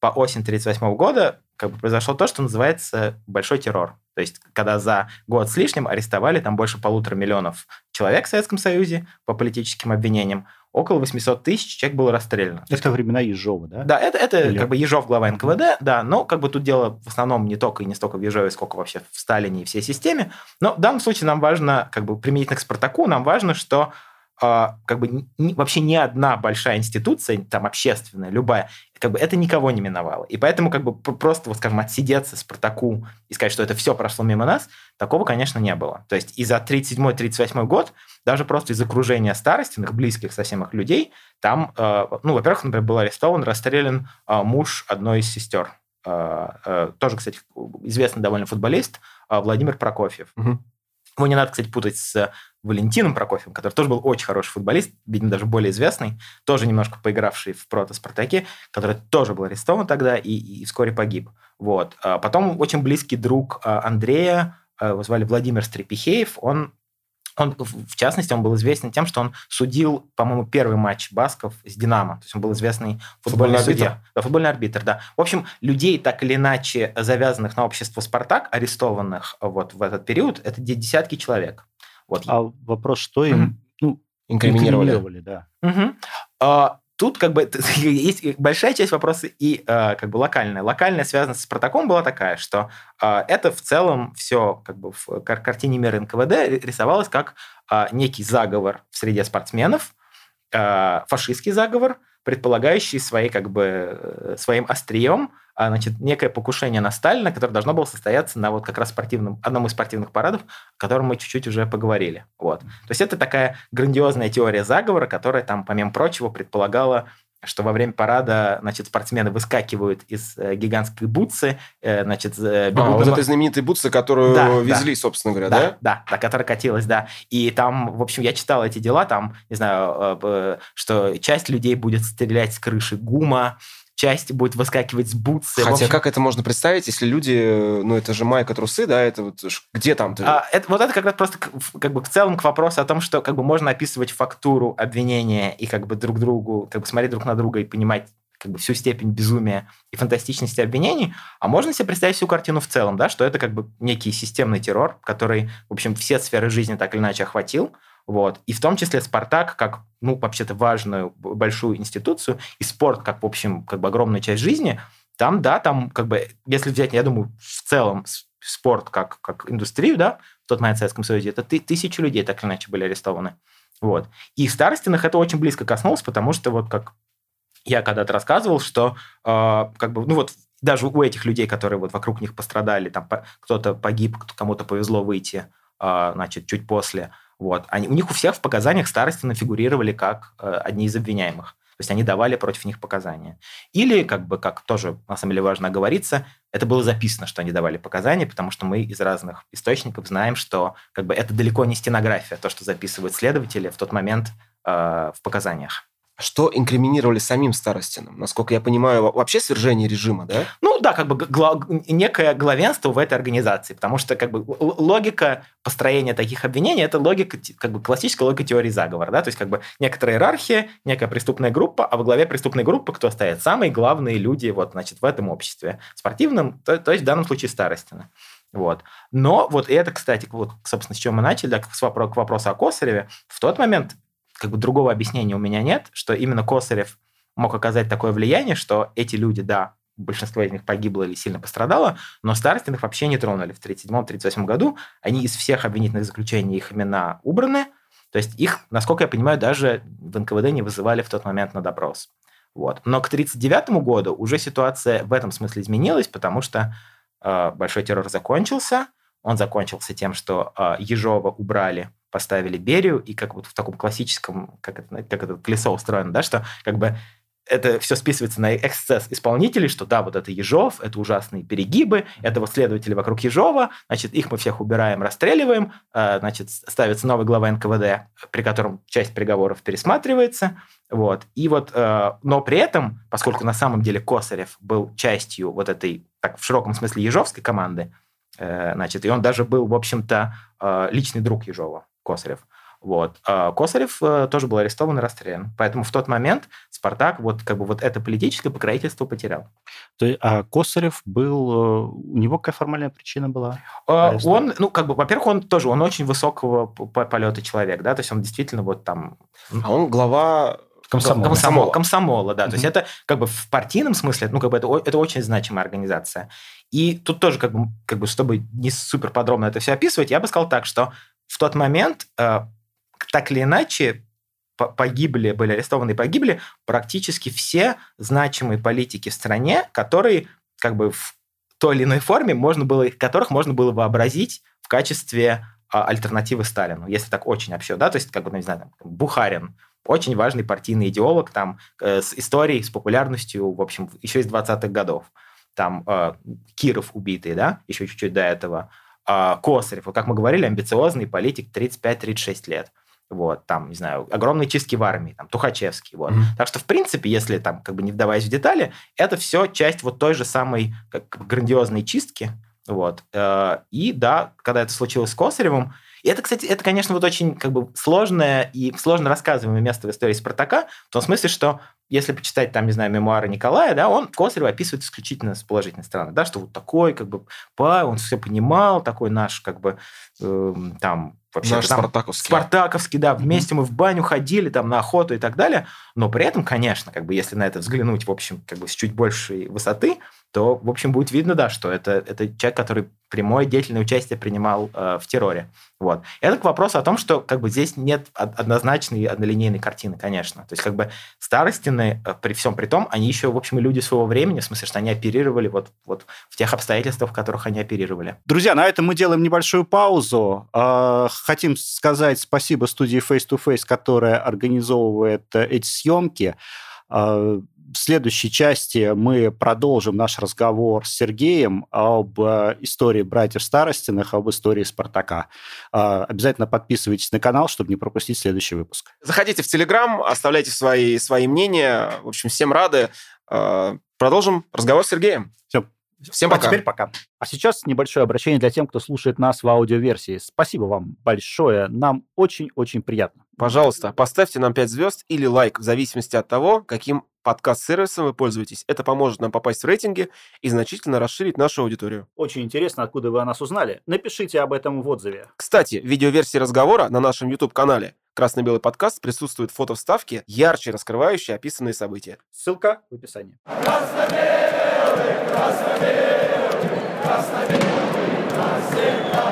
по осень 1938 года как бы произошло то, что называется большой террор. То есть, когда за год с лишним арестовали там больше полутора миллионов человек в Советском Союзе по политическим обвинениям, около 800 тысяч человек было расстреляно. Это времена Ежова, да? Да, это, это Или... как бы Ежов, глава НКВД, да, но как бы тут дело в основном не только и не столько в Ежове, сколько вообще в Сталине и всей системе. Но в данном случае нам важно, как бы применительно к Спартаку, нам важно, что как бы ни, вообще ни одна большая институция, там общественная, любая, как бы это никого не миновало. И поэтому как бы просто, вот скажем, отсидеться Спартаку и сказать, что это все прошло мимо нас, такого, конечно, не было. То есть и за 37-38 год, даже просто из окружения старостиных, близких совсем их людей, там, э, ну, во-первых, например, был арестован, расстрелян э, муж одной из сестер. Э, тоже, кстати, известный довольно футболист Владимир Прокофьев. Угу. Его не надо, кстати, путать с Валентином Прокофьевым, который тоже был очень хороший футболист, видимо, даже более известный, тоже немножко поигравший в прото-спартаке, который тоже был арестован тогда и, и вскоре погиб. Вот. А потом очень близкий друг а, Андрея, а, его звали Владимир Стрепихеев, он он, в частности, он был известен тем, что он судил, по-моему, первый матч Басков с «Динамо». То есть он был известный футбольный, футбольный судья. Арбитр. Да, футбольный арбитр, да. В общем, людей, так или иначе завязанных на общество «Спартак», арестованных вот в этот период, это десятки человек. Вот. А вопрос, что им mm-hmm. ну, инкриминировали? инкриминировали да. Mm-hmm. А, тут как бы есть большая часть вопроса и э, как бы локальная. Локальная связанность с протоколом была такая, что э, это в целом все как бы в картине мира НКВД рисовалось как э, некий заговор в среде спортсменов, э, фашистский заговор, предполагающий своей, как бы, э, своим острием а, значит, некое покушение на Сталина, которое должно было состояться на вот как раз спортивном, одном из спортивных парадов, о котором мы чуть-чуть уже поговорили. Вот. То есть это такая грандиозная теория заговора, которая там, помимо прочего, предполагала что во время парада, значит, спортсмены выскакивают из э, гигантской бутсы, э, значит, э, бегут... А, вот этой знаменитой бутсы, которую да, везли, да. собственно говоря, да? Да, да, да, которая катилась, да. И там, в общем, я читал эти дела, там, не знаю, э, э, что часть людей будет стрелять с крыши ГУМа, часть будет выскакивать с бутсы. Хотя общем... как это можно представить, если люди, ну это же майка трусы, да, это вот где там? А, это, вот это как раз просто как бы в целом к вопросу о том, что как бы можно описывать фактуру обвинения и как бы друг другу, как бы смотреть друг на друга и понимать как бы всю степень безумия и фантастичности обвинений, а можно себе представить всю картину в целом, да, что это как бы некий системный террор, который, в общем, все сферы жизни так или иначе охватил, вот. И в том числе Спартак как, ну, вообще-то важную большую институцию, и спорт как, в общем, как бы огромная часть жизни, там, да, там как бы, если взять, я думаю, в целом спорт как, как индустрию, да, в тот момент в Советском Союзе, это ты, тысячи людей так или иначе были арестованы. Вот. И в Старостинах это очень близко коснулось, потому что вот как я когда-то рассказывал, что э, как бы, ну вот даже у этих людей, которые вот вокруг них пострадали, там кто-то погиб, кому-то повезло выйти, э, значит, чуть после, вот. Они, у них у всех в показаниях старостина фигурировали как э, одни из обвиняемых. То есть они давали против них показания. Или, как бы, как тоже на самом деле важно оговориться, это было записано, что они давали показания, потому что мы из разных источников знаем, что как бы, это далеко не стенография, то, что записывают следователи в тот момент э, в показаниях. Что инкриминировали самим Старостиным? Насколько я понимаю, вообще свержение режима, да? Ну да, как бы гла- некое главенство в этой организации, потому что как бы логика построения таких обвинений – это логика, как бы классическая логика теории заговора, да, то есть как бы некоторая иерархия, некая преступная группа, а во главе преступной группы кто стоит? Самые главные люди вот, значит, в этом обществе. Спортивном, то, то есть в данном случае Старостина. Вот. Но вот это, кстати, вот, собственно, с чего мы начали, да, к, к вопросу о Косареве, в тот момент как бы другого объяснения у меня нет, что именно Косарев мог оказать такое влияние, что эти люди, да, большинство из них погибло или сильно пострадало, но Старостин их вообще не тронули в 1937-1938 году. Они из всех обвинительных заключений, их имена убраны. То есть их, насколько я понимаю, даже в НКВД не вызывали в тот момент на допрос. Вот. Но к 1939 году уже ситуация в этом смысле изменилась, потому что э, большой террор закончился. Он закончился тем, что э, Ежова убрали поставили Берию, и как вот в таком классическом, как это, как это колесо устроено, да, что как бы это все списывается на эксцесс исполнителей, что да, вот это Ежов, это ужасные перегибы, это вот следователи вокруг Ежова, значит, их мы всех убираем, расстреливаем, э, значит, ставится новый глава НКВД, при котором часть приговоров пересматривается, вот, и вот, э, но при этом, поскольку на самом деле Косарев был частью вот этой, так в широком смысле, ежовской команды, значит, и он даже был, в общем-то, личный друг Ежова, Косарев. Вот. А Косарев э, тоже был арестован и расстрелян. Поэтому в тот момент Спартак вот как бы вот это политическое покровительство потерял. То есть, а Косарев был... Э, у него какая формальная причина была? Он, ну, как бы, во-первых, он тоже, он очень высокого полета человек, да, то есть он действительно вот там... А он глава Комсомола. Комсомола, комсомола да. Mm-hmm. То есть это как бы в партийном смысле, ну, как бы это, это очень значимая организация. И тут тоже, как бы, как бы, чтобы не супер подробно это все описывать, я бы сказал так, что в тот момент э, так или иначе погибли, были арестованы и погибли практически все значимые политики в стране, которые как бы в той или иной форме можно было, которых можно было вообразить в качестве а, альтернативы Сталину, если так очень общо, да, то есть, как бы, ну, не знаю, там, Бухарин, очень важный партийный идеолог, там, э, с историей, с популярностью, в общем, еще из 20-х годов. Там э, Киров убитый, да, еще чуть-чуть до этого. А, Косарев, как мы говорили, амбициозный политик 35-36 лет. Вот, там, не знаю, огромные чистки в армии, там, Тухачевский, вот. Mm-hmm. Так что, в принципе, если там, как бы не вдаваясь в детали, это все часть вот той же самой как, грандиозной чистки, вот. Э, и да, когда это случилось с Косаревым, и это, кстати, это, конечно, вот очень как бы сложное и сложно рассказываемое место в истории Спартака, в том смысле, что если почитать там, не знаю, мемуары Николая, да, он Косарева описывает исключительно с положительной стороны, да, что вот такой, как бы, па, он все понимал, такой наш, как бы, э, там, вообще Наш там, спартаковский. Спартаковский, да, вместе mm-hmm. мы в баню ходили, там, на охоту и так далее, но при этом, конечно, как бы, если на это взглянуть, в общем, как бы, с чуть большей высоты, то, в общем, будет видно, да, что это, это человек, который прямое деятельное участие принимал э, в терроре. Вот. Это к вопросу о том, что как бы здесь нет однозначной однолинейной картины, конечно. То есть как бы старостины, э, при всем при том, они еще, в общем, люди своего времени, в смысле, что они оперировали вот, вот в тех обстоятельствах, в которых они оперировали. Друзья, на этом мы делаем небольшую паузу. Э, хотим сказать спасибо студии Face to Face, которая организовывает э, эти съемки. В следующей части мы продолжим наш разговор с Сергеем об э, истории братьев Старостиных, об истории Спартака. Э, обязательно подписывайтесь на канал, чтобы не пропустить следующий выпуск. Заходите в Телеграм, оставляйте свои, свои мнения. В общем, всем рады. Э, продолжим разговор с Сергеем. Все. Всем пока. А теперь пока. А сейчас небольшое обращение для тех, кто слушает нас в аудиоверсии. Спасибо вам большое. Нам очень-очень приятно. Пожалуйста, поставьте нам 5 звезд или лайк, в зависимости от того, каким подкаст-сервисом вы пользуетесь. Это поможет нам попасть в рейтинги и значительно расширить нашу аудиторию. Очень интересно, откуда вы о нас узнали. Напишите об этом в отзыве. Кстати, в видеоверсии разговора на нашем YouTube-канале «Красно-белый подкаст» присутствуют фото вставки, ярче раскрывающие описанные события. Ссылка в описании. Красно-белый Красноверы, Красноверы навсегда.